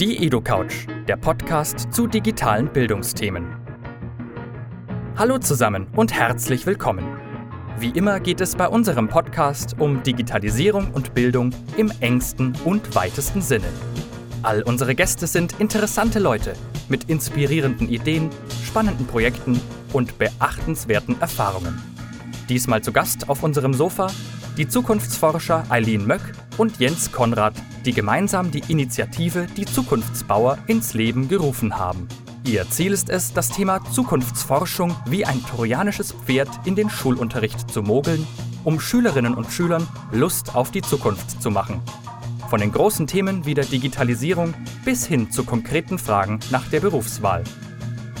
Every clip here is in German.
Die EduCouch, der Podcast zu digitalen Bildungsthemen. Hallo zusammen und herzlich willkommen. Wie immer geht es bei unserem Podcast um Digitalisierung und Bildung im engsten und weitesten Sinne. All unsere Gäste sind interessante Leute mit inspirierenden Ideen, spannenden Projekten und beachtenswerten Erfahrungen. Diesmal zu Gast auf unserem Sofa die Zukunftsforscher Eileen Möck und Jens Konrad, die gemeinsam die Initiative Die Zukunftsbauer ins Leben gerufen haben. Ihr Ziel ist es, das Thema Zukunftsforschung wie ein trojanisches Pferd in den Schulunterricht zu mogeln, um Schülerinnen und Schülern Lust auf die Zukunft zu machen. Von den großen Themen wie der Digitalisierung bis hin zu konkreten Fragen nach der Berufswahl.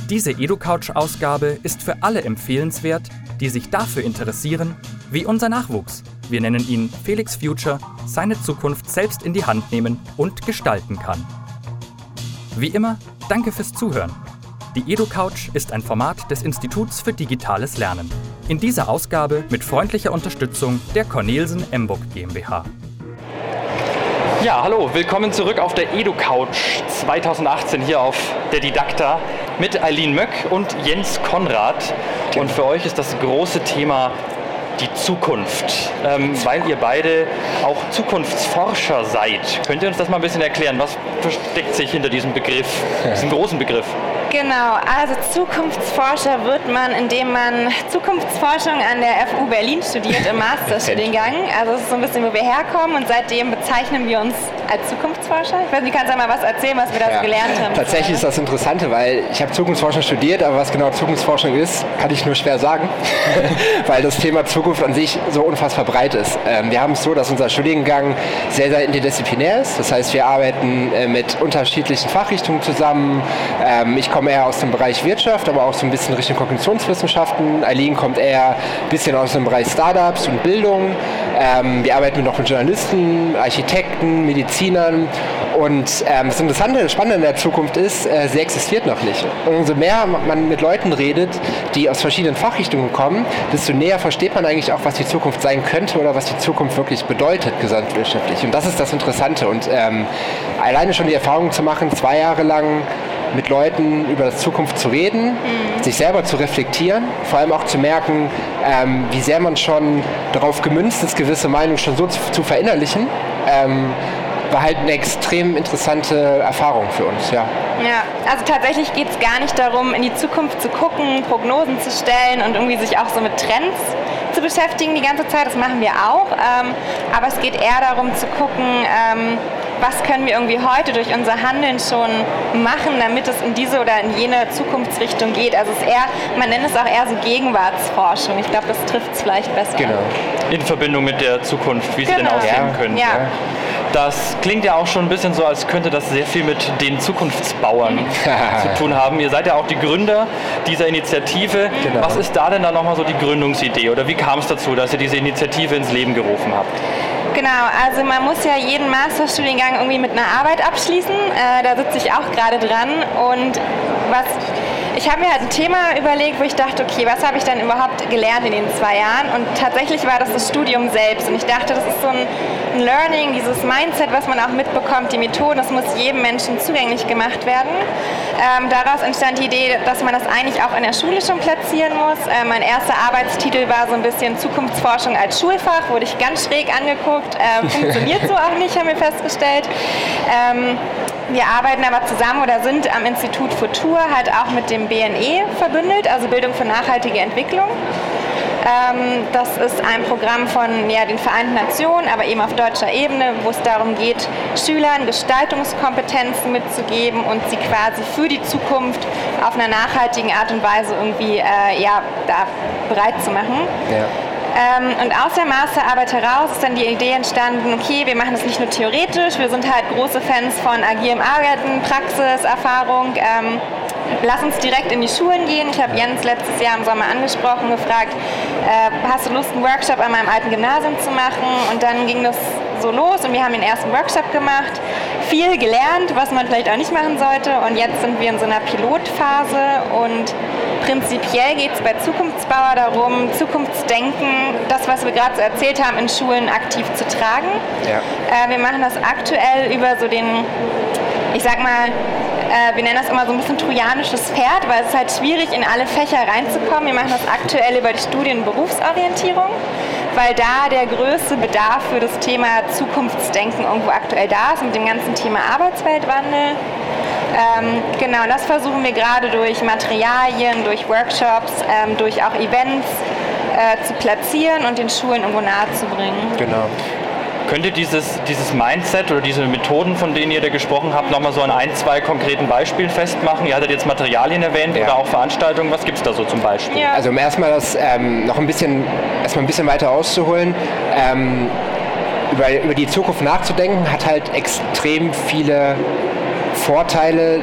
Diese EduCouch-Ausgabe ist für alle empfehlenswert, die sich dafür interessieren, wie unser Nachwuchs, wir nennen ihn Felix Future, seine Zukunft selbst in die Hand nehmen und gestalten kann. Wie immer, danke fürs Zuhören. Die EduCouch ist ein Format des Instituts für digitales Lernen. In dieser Ausgabe mit freundlicher Unterstützung der Cornelsen Emburg GmbH. Ja, hallo, willkommen zurück auf der EduCouch 2018 hier auf der Didakta mit Eileen Möck und Jens Konrad. Und für euch ist das große Thema die Zukunft, ähm, weil ihr beide auch Zukunftsforscher seid. Könnt ihr uns das mal ein bisschen erklären? Was versteckt sich hinter diesem Begriff, diesem großen Begriff? Genau, also Zukunftsforscher wird man, indem man Zukunftsforschung an der FU Berlin studiert im Masterstudiengang. Also das ist so ein bisschen, wo wir herkommen und seitdem bezeichnen wir uns als Zukunftsforscher. Ich weiß nicht, kannst du mal was erzählen, was wir da ja. so gelernt haben? Tatsächlich ist das Interessante, weil ich habe Zukunftsforschung studiert, aber was genau Zukunftsforschung ist, kann ich nur schwer sagen, weil das Thema Zukunft an sich so unfassbar breit ist. Ähm, wir haben es so, dass unser Studiengang sehr, sehr interdisziplinär ist. Das heißt, wir arbeiten äh, mit unterschiedlichen Fachrichtungen zusammen. Ähm, ich komme eher aus dem Bereich Wirtschaft, aber auch so ein bisschen Richtung Kognitionswissenschaften. Eileen kommt eher ein bisschen aus dem Bereich Startups und Bildung. Ähm, wir arbeiten noch mit Journalisten, Architekten, Medizinern. Und ähm, das Interessante, das Spannende in der Zukunft ist, äh, sie existiert noch nicht. Und umso mehr man mit Leuten redet, die aus verschiedenen Fachrichtungen kommen, desto näher versteht man eigentlich auch, was die Zukunft sein könnte oder was die Zukunft wirklich bedeutet gesamtwirtschaftlich. Und das ist das Interessante. Und ähm, alleine schon die Erfahrung zu machen, zwei Jahre lang mit Leuten über die Zukunft zu reden, mhm. sich selber zu reflektieren, vor allem auch zu merken, ähm, wie sehr man schon darauf gemünzt ist, gewisse Meinungen schon so zu, zu verinnerlichen. Ähm, war halt eine extrem interessante Erfahrung für uns, ja. Ja, also tatsächlich geht es gar nicht darum, in die Zukunft zu gucken, Prognosen zu stellen und irgendwie sich auch so mit Trends zu beschäftigen die ganze Zeit. Das machen wir auch. Ähm, aber es geht eher darum zu gucken, ähm, was können wir irgendwie heute durch unser Handeln schon machen, damit es in diese oder in jene Zukunftsrichtung geht. Also es ist eher, man nennt es auch eher so Gegenwartsforschung. Ich glaube, das trifft es vielleicht besser. Genau. In Verbindung mit der Zukunft, wie genau. sie denn genau. aussehen ja. könnte. Ja. Das klingt ja auch schon ein bisschen so, als könnte das sehr viel mit den Zukunftsbauern zu tun haben. Ihr seid ja auch die Gründer dieser Initiative. Genau. Was ist da denn dann nochmal so die Gründungsidee oder wie kam es dazu, dass ihr diese Initiative ins Leben gerufen habt? Genau, also man muss ja jeden Masterstudiengang irgendwie mit einer Arbeit abschließen. Äh, da sitze ich auch gerade dran. Und was ich habe mir halt ein Thema überlegt, wo ich dachte, okay, was habe ich dann überhaupt gelernt in den zwei Jahren? Und tatsächlich war das das Studium selbst. Und ich dachte, das ist so ein, ein Learning, dieses Mindset, was man auch mitbekommt, die Methoden, das muss jedem Menschen zugänglich gemacht werden. Ähm, daraus entstand die Idee, dass man das eigentlich auch in der Schule schon platzieren muss. Äh, mein erster Arbeitstitel war so ein bisschen Zukunftsforschung als Schulfach, wurde ich ganz schräg angeguckt. Äh, funktioniert so auch nicht, haben wir festgestellt. Wir arbeiten aber zusammen oder sind am Institut Futur halt auch mit dem BNE verbündelt, also Bildung für nachhaltige Entwicklung. Ähm, das ist ein Programm von ja, den Vereinten Nationen, aber eben auf deutscher Ebene, wo es darum geht, Schülern Gestaltungskompetenzen mitzugeben und sie quasi für die Zukunft auf einer nachhaltigen Art und Weise irgendwie äh, ja, da bereit zu machen. Ja. Ähm, und aus der Masterarbeit heraus ist dann die Idee entstanden, okay, wir machen das nicht nur theoretisch, wir sind halt große Fans von agilem Arbeiten, Praxis, Erfahrung. Ähm, lass uns direkt in die Schulen gehen. Ich habe Jens letztes Jahr im Sommer angesprochen, gefragt, äh, hast du Lust, einen Workshop an meinem alten Gymnasium zu machen? Und dann ging das so los und wir haben den ersten Workshop gemacht, viel gelernt, was man vielleicht auch nicht machen sollte. Und jetzt sind wir in so einer Pilotphase und prinzipiell geht es bei Zukunftsbauer darum, Zukunftsdenken, das, was wir gerade so erzählt haben, in Schulen aktiv zu tragen. Ja. Äh, wir machen das aktuell über so den ich sag mal, äh, wir nennen das immer so ein bisschen trojanisches Pferd, weil es ist halt schwierig, in alle Fächer reinzukommen. Wir machen das aktuell über die Studien Berufsorientierung, weil da der größte Bedarf für das Thema Zukunftsdenken irgendwo aktuell da ist, mit dem ganzen Thema Arbeitsweltwandel. Ähm, genau, das versuchen wir gerade durch Materialien, durch Workshops, ähm, durch auch Events äh, zu platzieren und den Schulen irgendwo nahezubringen. Genau. Könnt ihr dieses, dieses Mindset oder diese Methoden, von denen ihr da gesprochen habt, nochmal so an ein, zwei konkreten Beispielen festmachen? Ihr hattet jetzt Materialien erwähnt ja. oder auch Veranstaltungen. Was gibt es da so zum Beispiel? Ja. Also um erstmal das ähm, noch ein bisschen, erstmal ein bisschen weiter auszuholen. Ähm, über, über die Zukunft nachzudenken, hat halt extrem viele Vorteile,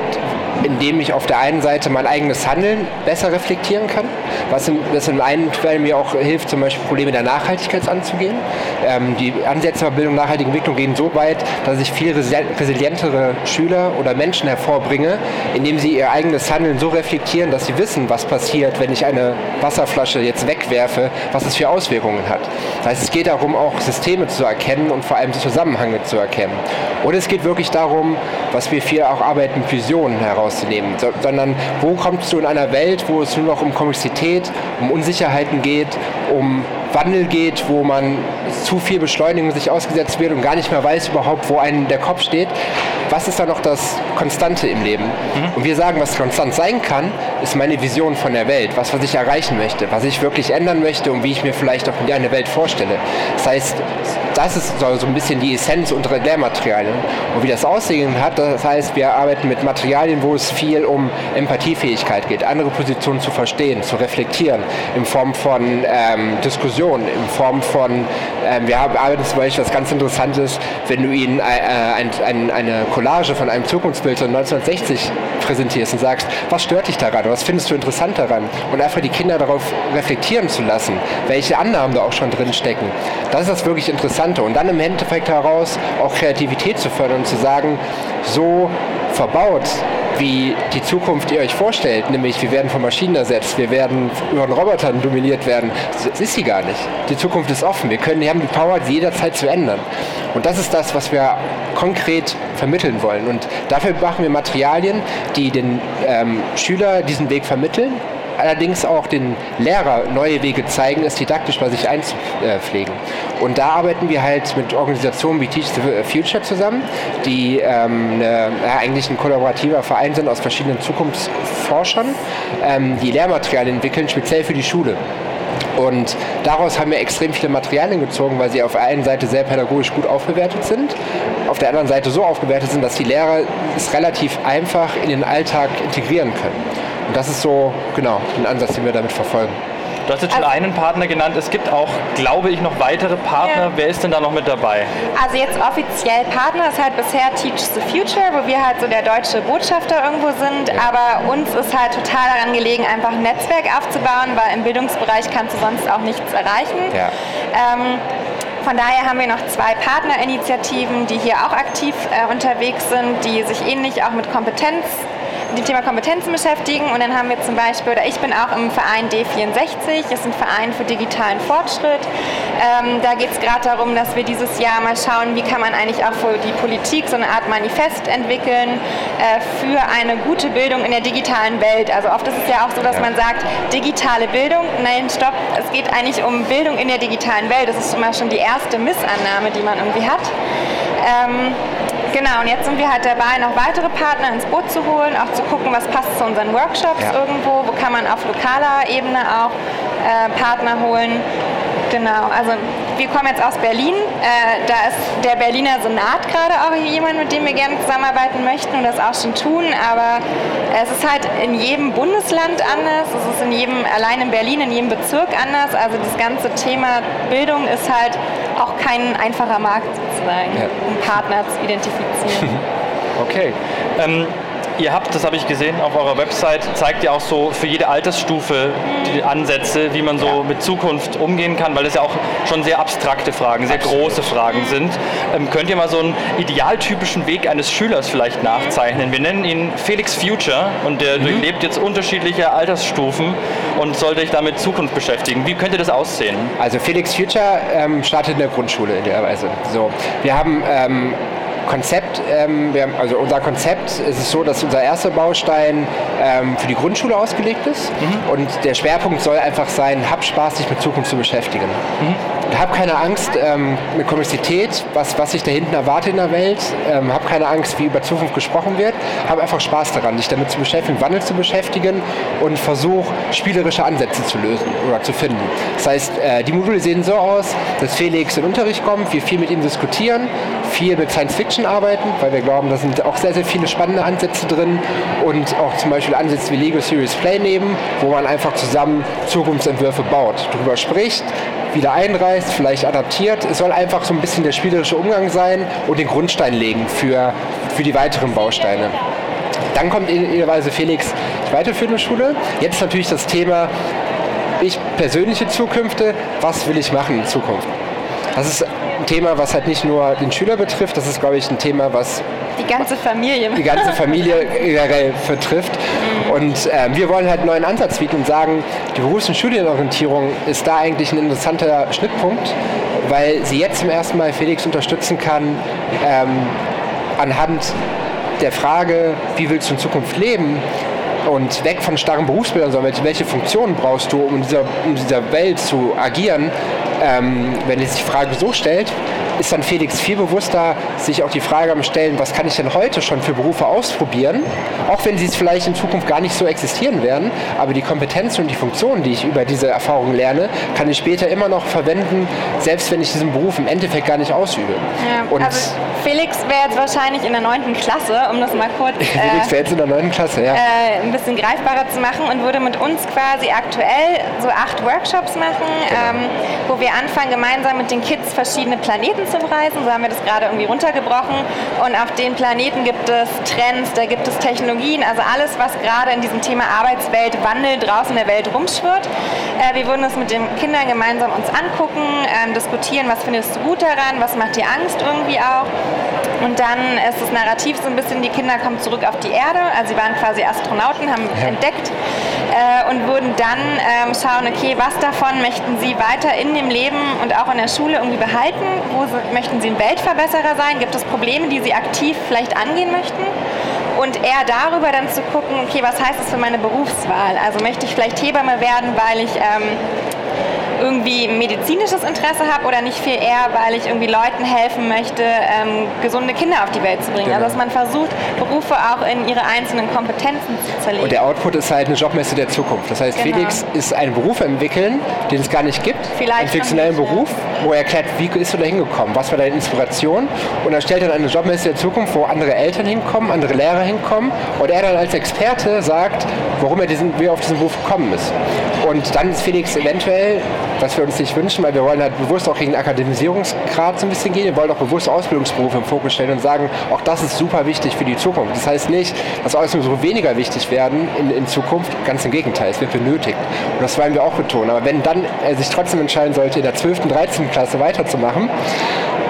indem ich auf der einen Seite mein eigenes Handeln besser reflektieren kann, was in, was in einen Fall mir auch hilft, zum Beispiel Probleme der Nachhaltigkeit anzugehen. Ähm, die Ansätze der Bildung nachhaltige Entwicklung gehen so weit, dass ich viel resilientere Schüler oder Menschen hervorbringe, indem sie ihr eigenes Handeln so reflektieren, dass sie wissen, was passiert, wenn ich eine Wasserflasche jetzt wegwerfe, was es für Auswirkungen hat. Das heißt, es geht darum, auch Systeme zu erkennen und vor allem Zusammenhänge zu erkennen. Und es geht wirklich darum, was wir viel auch arbeiten, Visionen heraus rauszunehmen, so, sondern wo kommst du in einer Welt, wo es nur noch um Komplexität, um Unsicherheiten geht, um Wandel geht, wo man zu viel Beschleunigung sich ausgesetzt wird und gar nicht mehr weiß überhaupt, wo einem der Kopf steht. Was ist da noch das Konstante im Leben? Mhm. Und wir sagen, was konstant sein kann, ist meine Vision von der Welt, was, was ich erreichen möchte, was ich wirklich ändern möchte und wie ich mir vielleicht auch eine Welt vorstelle. Das heißt, das ist so, ein bisschen die Essenz unserer Lehrmaterialien. Und wie das aussehen hat, das heißt, wir arbeiten mit Materialien, wo es viel um Empathiefähigkeit geht, andere Positionen zu verstehen, zu reflektieren, in Form von ähm, Diskussionen, in Form von, ähm, wir arbeiten zum Beispiel was ganz Interessantes, wenn du ihnen äh, ein, ein, eine Collage von einem Zukunftsbild von 1960 präsentierst und sagst, was stört dich daran, was findest du interessant daran? Und einfach die Kinder darauf reflektieren zu lassen, welche Annahmen da auch schon drin stecken. Das ist das wirklich Interessante. Und dann im Endeffekt heraus auch Kreativität zu fördern und zu sagen, so verbaut wie die Zukunft ihr euch vorstellt, nämlich wir werden von Maschinen ersetzt, wir werden von Robotern dominiert werden, das ist sie gar nicht. Die Zukunft ist offen. Wir können, wir haben die Power, sie jederzeit zu ändern. Und das ist das, was wir konkret vermitteln wollen. Und dafür machen wir Materialien, die den ähm, Schüler diesen Weg vermitteln allerdings auch den Lehrer neue Wege zeigen, es didaktisch bei sich einzupflegen. Und da arbeiten wir halt mit Organisationen wie Teach the Future zusammen, die ähm, eine, ja, eigentlich ein kollaborativer Verein sind aus verschiedenen Zukunftsforschern, ähm, die Lehrmaterialien entwickeln, speziell für die Schule. Und daraus haben wir extrem viele Materialien gezogen, weil sie auf der einen Seite sehr pädagogisch gut aufgewertet sind, auf der anderen Seite so aufgewertet sind, dass die Lehrer es relativ einfach in den Alltag integrieren können. Und das ist so, genau, ein Ansatz, den wir damit verfolgen. Du hast jetzt schon also, einen Partner genannt. Es gibt auch, glaube ich, noch weitere Partner. Ja. Wer ist denn da noch mit dabei? Also jetzt offiziell Partner ist halt bisher Teach the Future, wo wir halt so der deutsche Botschafter irgendwo sind. Ja. Aber uns ist halt total daran gelegen, einfach ein Netzwerk aufzubauen, weil im Bildungsbereich kannst du sonst auch nichts erreichen. Ja. Ähm, von daher haben wir noch zwei Partnerinitiativen, die hier auch aktiv äh, unterwegs sind, die sich ähnlich auch mit Kompetenz dem Thema Kompetenzen beschäftigen. Und dann haben wir zum Beispiel, oder ich bin auch im Verein D64, das ist ein Verein für digitalen Fortschritt. Ähm, da geht es gerade darum, dass wir dieses Jahr mal schauen, wie kann man eigentlich auch für die Politik so eine Art Manifest entwickeln äh, für eine gute Bildung in der digitalen Welt. Also oft ist es ja auch so, dass man sagt, digitale Bildung, nein, stopp, es geht eigentlich um Bildung in der digitalen Welt. Das ist immer schon die erste Missannahme, die man irgendwie hat. Ähm, Genau, und jetzt sind wir halt dabei, noch weitere Partner ins Boot zu holen, auch zu gucken, was passt zu unseren Workshops ja. irgendwo, wo kann man auf lokaler Ebene auch äh, Partner holen. Genau, also wir kommen jetzt aus Berlin. Äh, da ist der Berliner Senat gerade auch jemand, mit dem wir gerne zusammenarbeiten möchten und das auch schon tun. Aber es ist halt in jedem Bundesland anders. Es ist in jedem, allein in Berlin, in jedem Bezirk anders. Also das ganze Thema Bildung ist halt auch kein einfacher Markt sozusagen, ja. um Partner zu identifizieren. Okay. Ähm Ihr habt, das habe ich gesehen auf eurer Website, zeigt ihr auch so für jede Altersstufe die Ansätze, wie man so ja. mit Zukunft umgehen kann, weil das ja auch schon sehr abstrakte Fragen, sehr Absolut. große Fragen sind. Ähm, könnt ihr mal so einen idealtypischen Weg eines Schülers vielleicht nachzeichnen? Wir nennen ihn Felix Future und der mhm. durchlebt jetzt unterschiedliche Altersstufen und sollte sich damit Zukunft beschäftigen. Wie könnte das aussehen? Also Felix Future ähm, startet in der Grundschule in der Weise. So, wir haben ähm, Konzept, ähm, haben, also unser Konzept ist es so, dass unser erster Baustein ähm, für die Grundschule ausgelegt ist mhm. und der Schwerpunkt soll einfach sein, hab Spaß, dich mit Zukunft zu beschäftigen. Mhm. Hab keine Angst ähm, mit Komplexität, was, was sich da hinten erwartet in der Welt. Ähm, hab keine Angst, wie über Zukunft gesprochen wird. Hab einfach Spaß daran, dich damit zu beschäftigen, Wandel zu beschäftigen und versuch spielerische Ansätze zu lösen oder zu finden. Das heißt, äh, die Module sehen so aus, dass Felix in den Unterricht kommt, wir viel mit ihm diskutieren, viel mit Science Fiction arbeiten, weil wir glauben, da sind auch sehr, sehr viele spannende Ansätze drin und auch zum Beispiel Ansätze wie Lego Series Play nehmen, wo man einfach zusammen Zukunftsentwürfe baut, darüber spricht, wieder einreißt, vielleicht adaptiert. Es soll einfach so ein bisschen der spielerische Umgang sein und den Grundstein legen für, für die weiteren Bausteine. Dann kommt idealerweise Felix die weiterführende Schule. Jetzt natürlich das Thema, ich persönliche Zukünfte, was will ich machen in Zukunft? Das ist ein Thema, was halt nicht nur den Schüler betrifft, das ist, glaube ich, ein Thema, was die ganze Familie, die ganze Familie generell betrifft. Und äh, wir wollen halt einen neuen Ansatz bieten und sagen, die Berufs- und Studienorientierung ist da eigentlich ein interessanter Schnittpunkt, weil sie jetzt zum ersten Mal Felix unterstützen kann, ähm, anhand der Frage, wie willst du in Zukunft leben, und weg von starren Berufsbildern, sondern welche Funktionen brauchst du, um in dieser, in dieser Welt zu agieren, ähm, wenn sich die Frage so stellt, ist dann Felix viel bewusster, sich auch die Frage am Stellen, was kann ich denn heute schon für Berufe ausprobieren, auch wenn sie es vielleicht in Zukunft gar nicht so existieren werden, aber die Kompetenzen und die Funktionen, die ich über diese Erfahrungen lerne, kann ich später immer noch verwenden, selbst wenn ich diesen Beruf im Endeffekt gar nicht ausübe. Ja, und also Felix wäre jetzt wahrscheinlich in der 9. Klasse, um das mal kurz äh, Felix wäre jetzt in der 9. Klasse, ja. Äh, ein bisschen greifbarer zu machen und würde mit uns quasi aktuell so acht Workshops machen, genau. ähm, wo wir anfangen, gemeinsam mit den Kids verschiedene Planeten zu bereisen. So haben wir das gerade irgendwie runtergebrochen. Und auf den Planeten gibt es Trends, da gibt es Technologien, also alles, was gerade in diesem Thema Arbeitswelt, Wandel draußen in der Welt rumschwirrt. Äh, wir würden es mit den Kindern gemeinsam uns angucken, ähm, diskutieren, was findest du gut daran, was macht dir Angst irgendwie auch. Und dann ist das Narrativ so ein bisschen, die Kinder kommen zurück auf die Erde, also sie waren quasi Astronauten, haben ja. entdeckt äh, und würden dann ähm, schauen, okay, was davon möchten sie weiter in dem Leben und auch in der Schule irgendwie behalten, wo sie, möchten sie ein Weltverbesserer sein, gibt es Probleme, die sie aktiv vielleicht angehen möchten? Und eher darüber dann zu gucken, okay, was heißt das für meine Berufswahl? Also möchte ich vielleicht Hebamme werden, weil ich ähm, irgendwie medizinisches Interesse habe oder nicht viel eher, weil ich irgendwie Leuten helfen möchte, ähm, gesunde Kinder auf die Welt zu bringen. Genau. Also dass man versucht, Berufe auch in ihre einzelnen Kompetenzen zu zerlegen. Und der Output ist halt eine Jobmesse der Zukunft. Das heißt, genau. Felix ist einen Beruf entwickeln, den es gar nicht gibt. Vielleicht einen fiktionellen Beruf, wo er erklärt, wie ist du da hingekommen, was war deine Inspiration. Und er stellt dann eine Jobmesse der Zukunft, wo andere Eltern hinkommen, andere Lehrer hinkommen und er dann als Experte sagt, warum er diesen, wie er auf diesen Beruf gekommen ist. Und dann ist Felix eventuell was wir uns nicht wünschen, weil wir wollen halt bewusst auch gegen den Akademisierungsgrad so ein bisschen gehen. Wir wollen auch bewusst Ausbildungsberufe im Fokus stellen und sagen, auch das ist super wichtig für die Zukunft. Das heißt nicht, dass Ausbildungsberufe weniger wichtig werden in, in Zukunft, ganz im Gegenteil, es wird benötigt. Und das wollen wir auch betonen. Aber wenn dann er sich trotzdem entscheiden sollte, in der 12., 13. Klasse weiterzumachen,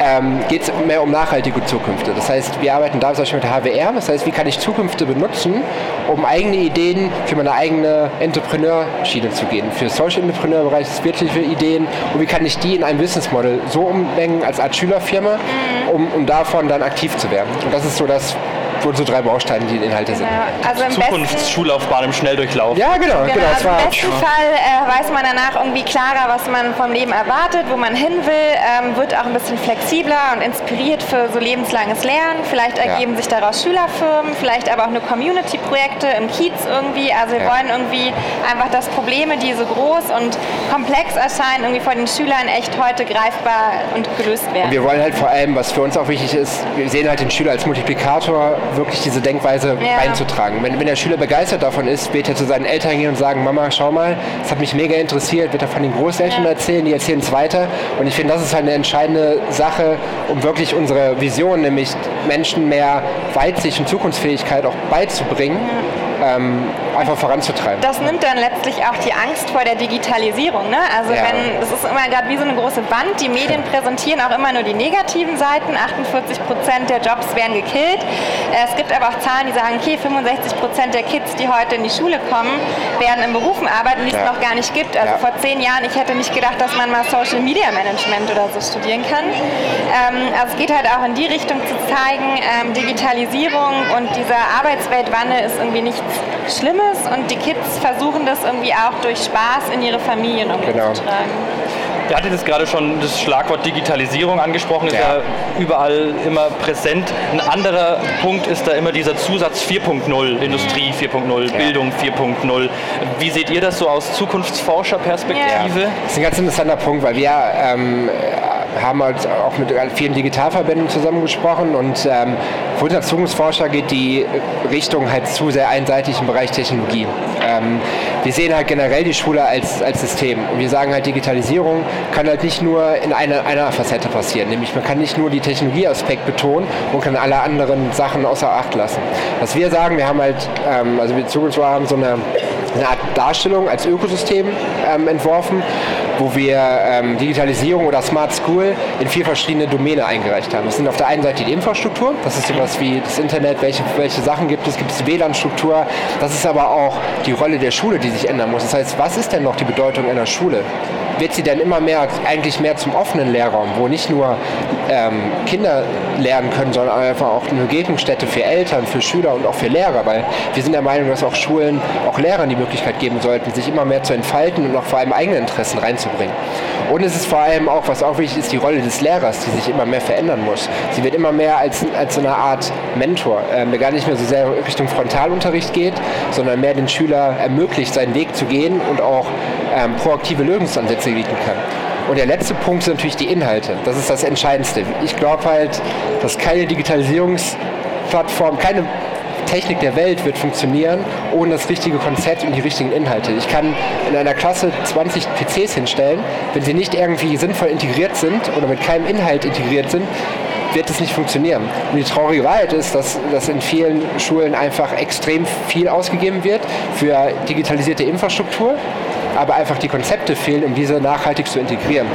ähm, geht es mehr um nachhaltige Zukünfte. Das heißt, wir arbeiten da zum Beispiel mit der HWR. Das heißt, wie kann ich Zukünfte benutzen, um eigene Ideen für meine eigene Entrepreneurschiene zu gehen. Für Social Entrepreneur-Bereich wirkliche Ideen und wie kann ich die in ein Business Model so ummengen als Art Schülerfirma, mhm. um, um davon dann aktiv zu werden. Und das ist so das wurden so drei Bausteine, die Inhalte sind. Genau. Also im Zukunftsschullaufbahn im Schnelldurchlauf. Ja, genau. genau, genau also Im besten Fall äh, weiß man danach irgendwie klarer, was man vom Leben erwartet, wo man hin will, ähm, wird auch ein bisschen flexibler und inspiriert für so lebenslanges Lernen. Vielleicht ergeben ja. sich daraus Schülerfirmen, vielleicht aber auch eine Community-Projekte im Kiez irgendwie. Also wir ja. wollen irgendwie einfach, dass Probleme, die so groß und komplex erscheinen, irgendwie von den Schülern echt heute greifbar und gelöst werden. Und wir wollen halt vor allem, was für uns auch wichtig ist, wir sehen halt den Schüler als Multiplikator wirklich diese Denkweise ja. reinzutragen. Wenn, wenn der Schüler begeistert davon ist, wird er zu seinen Eltern gehen und sagen, Mama, schau mal, das hat mich mega interessiert, wird er von den Großeltern ja. erzählen, die erzählen es weiter. Und ich finde, das ist halt eine entscheidende Sache, um wirklich unsere Vision, nämlich Menschen mehr Weitsicht und Zukunftsfähigkeit auch beizubringen. Ja ähm, einfach voranzutreiben. Das nimmt dann letztlich auch die Angst vor der Digitalisierung. Ne? Also ja. wenn, das ist immer gerade wie so eine große Wand, die Medien präsentieren auch immer nur die negativen Seiten, 48 Prozent der Jobs werden gekillt. Es gibt aber auch Zahlen, die sagen, okay, 65 Prozent der Kids, die heute in die Schule kommen, werden in Berufen arbeiten, die es noch gar nicht gibt. Also ja. vor zehn Jahren, ich hätte nicht gedacht, dass man mal Social Media Management oder so studieren kann. Ähm, also es geht halt auch in die Richtung zu zeigen, ähm, Digitalisierung und dieser Arbeitsweltwandel ist irgendwie nichts Schlimmes und die Kids versuchen das irgendwie auch durch Spaß in ihre Familien genau. zu tragen. Ihr hattet es gerade schon das Schlagwort Digitalisierung angesprochen, ist ja. ja überall immer präsent. Ein anderer Punkt ist da immer dieser Zusatz 4.0, Industrie 4.0, ja. Bildung 4.0. Wie seht ihr das so aus Zukunftsforscherperspektive? Ja. Das ist ein ganz interessanter Punkt, weil wir ähm, haben halt auch mit vielen Digitalverbänden zusammengesprochen und ähm, für uns als Zukunftsforscher geht die Richtung halt zu sehr einseitig im Bereich Technologie. Ähm, wir sehen halt generell die Schule als, als System und wir sagen halt, Digitalisierung kann halt nicht nur in einer, einer Facette passieren, nämlich man kann nicht nur die Technologieaspekt betonen und kann alle anderen Sachen außer Acht lassen. Was wir sagen, wir haben halt, ähm, also wir Zukunftsforscher haben so eine, eine Art Darstellung als Ökosystem ähm, entworfen, wo wir ähm, Digitalisierung oder Smart School in vier verschiedene Domäne eingereicht haben. Das sind auf der einen Seite die Infrastruktur, das ist sowas wie das Internet, welche, welche Sachen gibt es, gibt es WLAN-Struktur, das ist aber auch die Rolle der Schule, die sich ändern muss. Das heißt, was ist denn noch die Bedeutung einer Schule? Wird sie dann immer mehr, eigentlich mehr zum offenen Lehrraum, wo nicht nur ähm, Kinder lernen können, sondern einfach auch eine Begegnungsstätte für Eltern, für Schüler und auch für Lehrer, weil wir sind der Meinung, dass auch Schulen auch Lehrern die Möglichkeit geben sollten, sich immer mehr zu entfalten und auch vor allem eigene Interessen reinzubringen. Und es ist vor allem auch, was auch wichtig ist, die Rolle des Lehrers, die sich immer mehr verändern muss. Sie wird immer mehr als, als so eine Art Mentor, ähm, der gar nicht mehr so sehr Richtung Frontalunterricht geht, sondern mehr den Schüler ermöglicht, seinen Weg zu gehen und auch ähm, proaktive Lösungsansätze bieten kann. Und der letzte Punkt sind natürlich die Inhalte. Das ist das Entscheidendste. Ich glaube halt, dass keine Digitalisierungsplattform, keine Technik der Welt wird funktionieren ohne das richtige Konzept und die richtigen Inhalte. Ich kann in einer Klasse 20 PCs hinstellen, wenn sie nicht irgendwie sinnvoll integriert sind oder mit keinem Inhalt integriert sind, wird es nicht funktionieren. Und die traurige Wahrheit ist, dass, dass in vielen Schulen einfach extrem viel ausgegeben wird für digitalisierte Infrastruktur aber einfach die Konzepte fehlen, um diese nachhaltig zu integrieren.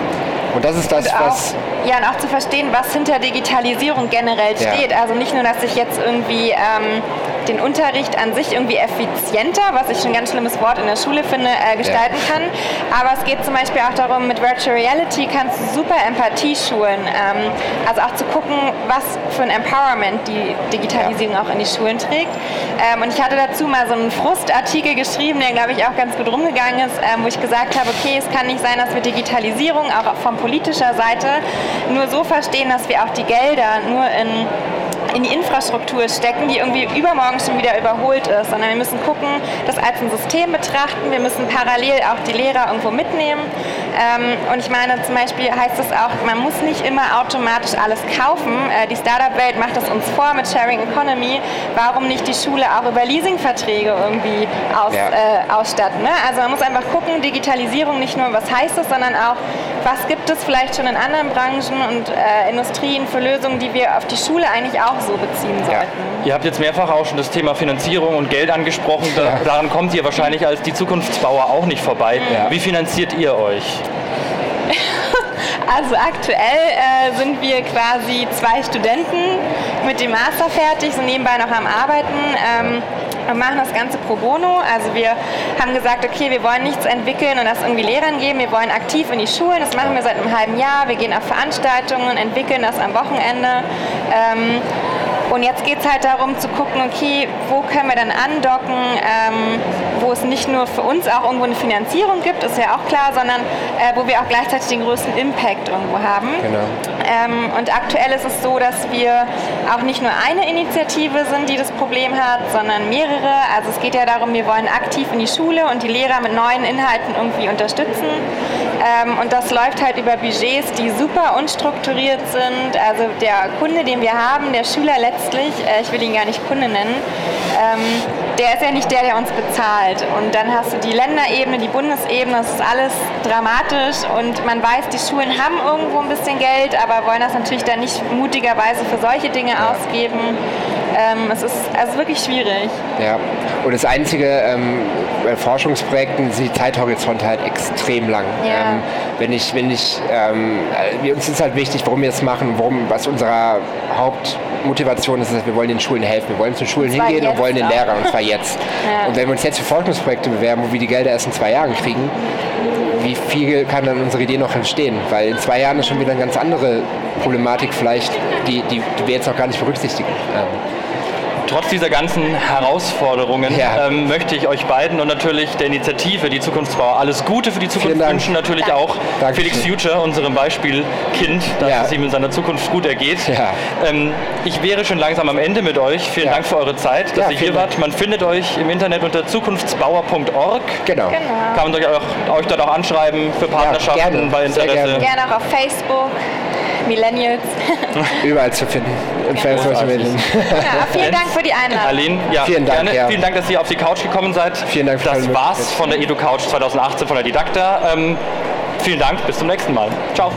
Und das ist das, auch, was. Ja, und auch zu verstehen, was hinter Digitalisierung generell steht. Ja. Also nicht nur, dass ich jetzt irgendwie ähm, den Unterricht an sich irgendwie effizienter, was ich schon ein ganz schlimmes Wort in der Schule finde, äh, gestalten ja. kann. Aber es geht zum Beispiel auch darum, mit Virtual Reality kannst du super Empathie schulen. Ähm, also auch zu gucken, was für ein Empowerment die Digitalisierung ja. auch in die Schulen trägt. Ähm, und ich hatte dazu mal so einen Frustartikel geschrieben, der glaube ich auch ganz gut rumgegangen ist, ähm, wo ich gesagt habe, okay, es kann nicht sein, dass wir Digitalisierung auch von politischer Seite nur so verstehen, dass wir auch die Gelder nur in in die Infrastruktur stecken, die irgendwie übermorgen schon wieder überholt ist, sondern wir müssen gucken, das als ein System betrachten. Wir müssen parallel auch die Lehrer irgendwo mitnehmen. Ähm, und ich meine, zum Beispiel heißt es auch, man muss nicht immer automatisch alles kaufen. Äh, die Startup-Welt macht es uns vor mit Sharing Economy. Warum nicht die Schule auch über Leasingverträge irgendwie aus, ja. äh, ausstatten? Ne? Also man muss einfach gucken, Digitalisierung nicht nur, was heißt es, sondern auch, was gibt es vielleicht schon in anderen Branchen und äh, Industrien für Lösungen, die wir auf die Schule eigentlich auch so beziehen sollten. Ja. Ihr habt jetzt mehrfach auch schon das Thema Finanzierung und Geld angesprochen. Da, ja. Daran kommt ihr wahrscheinlich als die Zukunftsbauer auch nicht vorbei. Ja. Wie finanziert ihr euch? Also aktuell äh, sind wir quasi zwei Studenten mit dem Master fertig, sind nebenbei noch am Arbeiten. Ähm, wir machen das Ganze pro bono. Also wir haben gesagt, okay, wir wollen nichts entwickeln und das irgendwie Lehrern geben. Wir wollen aktiv in die Schulen. Das machen wir seit einem halben Jahr. Wir gehen auf Veranstaltungen, entwickeln das am Wochenende. Ähm, und jetzt geht es halt darum zu gucken, okay, wo können wir dann andocken, ähm, wo es nicht nur für uns auch irgendwo eine Finanzierung gibt, ist ja auch klar, sondern äh, wo wir auch gleichzeitig den größten Impact irgendwo haben. Genau. Ähm, und aktuell ist es so, dass wir auch nicht nur eine Initiative sind, die das Problem hat, sondern mehrere. Also es geht ja darum, wir wollen aktiv in die Schule und die Lehrer mit neuen Inhalten irgendwie unterstützen. Ähm, und das läuft halt über Budgets, die super unstrukturiert sind. Also der Kunde, den wir haben, der Schüler letztlich, äh, ich will ihn gar nicht Kunde nennen, ähm, der ist ja nicht der, der uns bezahlt. Und dann hast du die Länderebene, die Bundesebene, das ist alles dramatisch und man weiß, die Schulen haben irgendwo ein bisschen Geld, aber wollen das natürlich dann nicht mutigerweise für solche Dinge ausgeben. Ähm, es ist also wirklich schwierig. Ja, und das Einzige, ähm, bei Forschungsprojekten sind die Zeithorizonte halt extrem lang. Ja. Ähm, wenn ich, wenn ich, ähm, äh, uns ist halt wichtig, warum wir es machen, warum, was unsere Hauptmotivation ist, ist, dass wir wollen den Schulen helfen. Wir wollen zu Schulen zwar hingehen und wollen den. Lehrern, und zwar jetzt. Ja. Und wenn wir uns jetzt für Forschungsprojekte bewerben, wo wir die Gelder erst in zwei Jahren kriegen, wie viel kann dann unsere Idee noch entstehen? Weil in zwei Jahren ist schon wieder eine ganz andere Problematik vielleicht, die, die, die wir jetzt noch gar nicht berücksichtigen. Ähm, Trotz dieser ganzen Herausforderungen Ja. ähm, möchte ich euch beiden und natürlich der Initiative Die Zukunftsbauer alles Gute für die Zukunft wünschen. Natürlich auch Dankeschön. Felix Future, unserem Beispielkind, dass Ja. es ihm in seiner Zukunft gut ergeht. Ja. Ähm, ich wäre schon langsam am Ende mit euch. Vielen Ja. Dank für eure Zeit, dass Ja, ihr hier wart. Man findet euch im Internet unter zukunftsbauer.org. genau. Genau. Kann man euch, auch, euch dort auch anschreiben für Partnerschaften gerne. bei Sehr Interesse. gerne. Gerne auch auf Facebook, Millennials. Überall zu finden. Großartig. Medien. Ja, vielen Dank für die Einladung. Aline, ja, Vielen Dank, gerne. ja. Vielen Dank, dass ihr auf die Couch gekommen seid. Vielen Dank für Das war's von der EduCouch 2018 von der Didakta. Ähm, vielen Dank, bis zum nächsten Mal. Ciao.